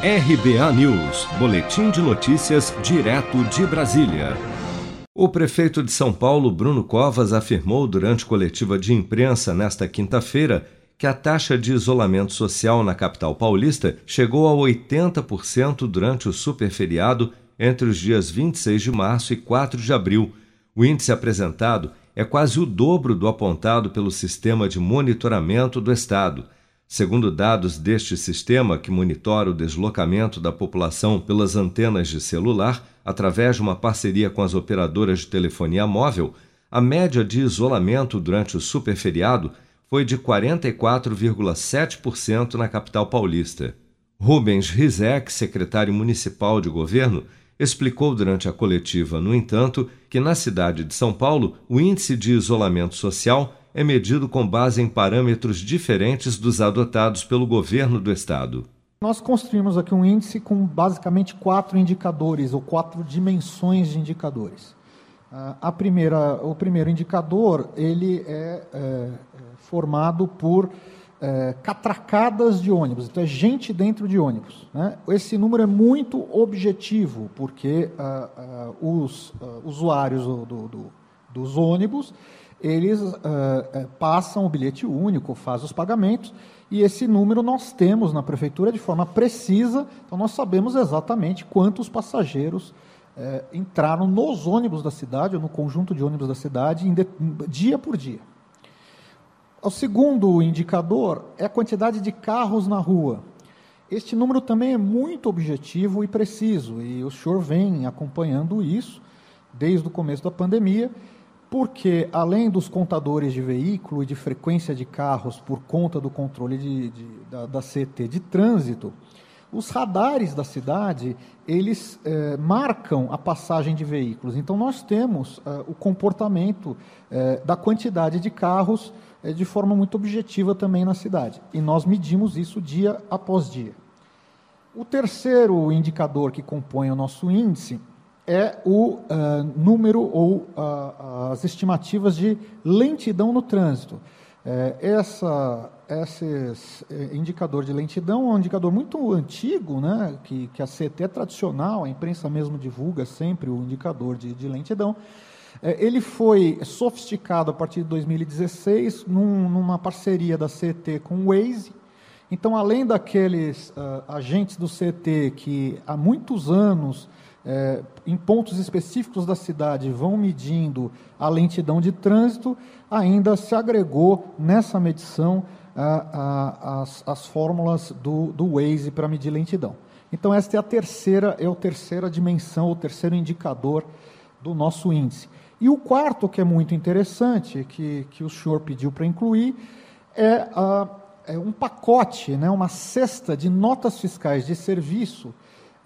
RBA News, Boletim de Notícias, direto de Brasília. O prefeito de São Paulo, Bruno Covas, afirmou durante coletiva de imprensa nesta quinta-feira que a taxa de isolamento social na capital paulista chegou a 80% durante o superferiado entre os dias 26 de março e 4 de abril. O índice apresentado é quase o dobro do apontado pelo Sistema de Monitoramento do Estado. Segundo dados deste sistema, que monitora o deslocamento da população pelas antenas de celular, através de uma parceria com as operadoras de telefonia móvel, a média de isolamento durante o superferiado foi de 44,7% na capital paulista. Rubens Rizek, secretário municipal de governo, explicou durante a coletiva, no entanto, que na cidade de São Paulo o índice de isolamento social é medido com base em parâmetros diferentes dos adotados pelo governo do estado. Nós construímos aqui um índice com basicamente quatro indicadores ou quatro dimensões de indicadores. Ah, a primeira, o primeiro indicador ele é, é formado por é, catracadas de ônibus, então é gente dentro de ônibus. Né? Esse número é muito objetivo, porque ah, ah, os usuários do, do, dos ônibus eles uh, passam o bilhete único, fazem os pagamentos, e esse número nós temos na prefeitura de forma precisa, então nós sabemos exatamente quantos passageiros uh, entraram nos ônibus da cidade, ou no conjunto de ônibus da cidade, de, dia por dia. O segundo indicador é a quantidade de carros na rua. Este número também é muito objetivo e preciso, e o senhor vem acompanhando isso desde o começo da pandemia, porque além dos contadores de veículo e de frequência de carros por conta do controle de, de, da, da, CT de trânsito, os radares da cidade eles eh, marcam a passagem de veículos. Então nós temos eh, o comportamento eh, da quantidade de carros de forma muito objetiva também na cidade. E nós medimos isso dia após dia. O terceiro indicador que compõe o nosso índice é o uh, número ou uh, as estimativas de lentidão no trânsito. É, essa, esse é, indicador de lentidão é um indicador muito antigo, né, que, que a CT é tradicional, a imprensa mesmo divulga sempre o indicador de, de lentidão. É, ele foi sofisticado a partir de 2016 num, numa parceria da CT com o Waze. Então, além daqueles uh, agentes do CT que há muitos anos é, em pontos específicos da cidade vão medindo a lentidão de trânsito, ainda se agregou nessa medição a, a, as, as fórmulas do, do Waze para medir lentidão. Então, esta é a terceira, é a terceira dimensão, o terceiro indicador do nosso índice. E o quarto, que é muito interessante, que, que o senhor pediu para incluir, é, a, é um pacote, né, uma cesta de notas fiscais de serviço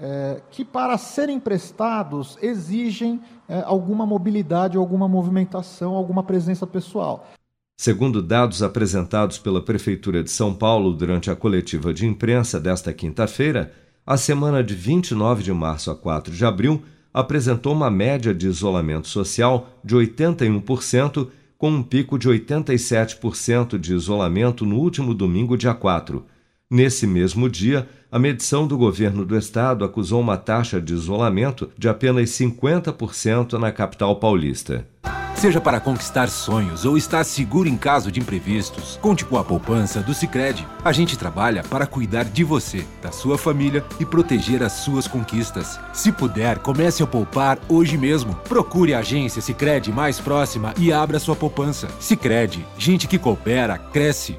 é, que, para serem prestados, exigem é, alguma mobilidade, alguma movimentação, alguma presença pessoal. Segundo dados apresentados pela Prefeitura de São Paulo durante a coletiva de imprensa desta quinta-feira, a semana de 29 de março a 4 de abril apresentou uma média de isolamento social de 81%, com um pico de 87% de isolamento no último domingo, dia 4. Nesse mesmo dia, a medição do governo do estado acusou uma taxa de isolamento de apenas 50% na capital paulista. Seja para conquistar sonhos ou estar seguro em caso de imprevistos, conte com a poupança do Sicredi. A gente trabalha para cuidar de você, da sua família e proteger as suas conquistas. Se puder, comece a poupar hoje mesmo. Procure a agência Sicredi mais próxima e abra sua poupança. Sicredi, gente que coopera cresce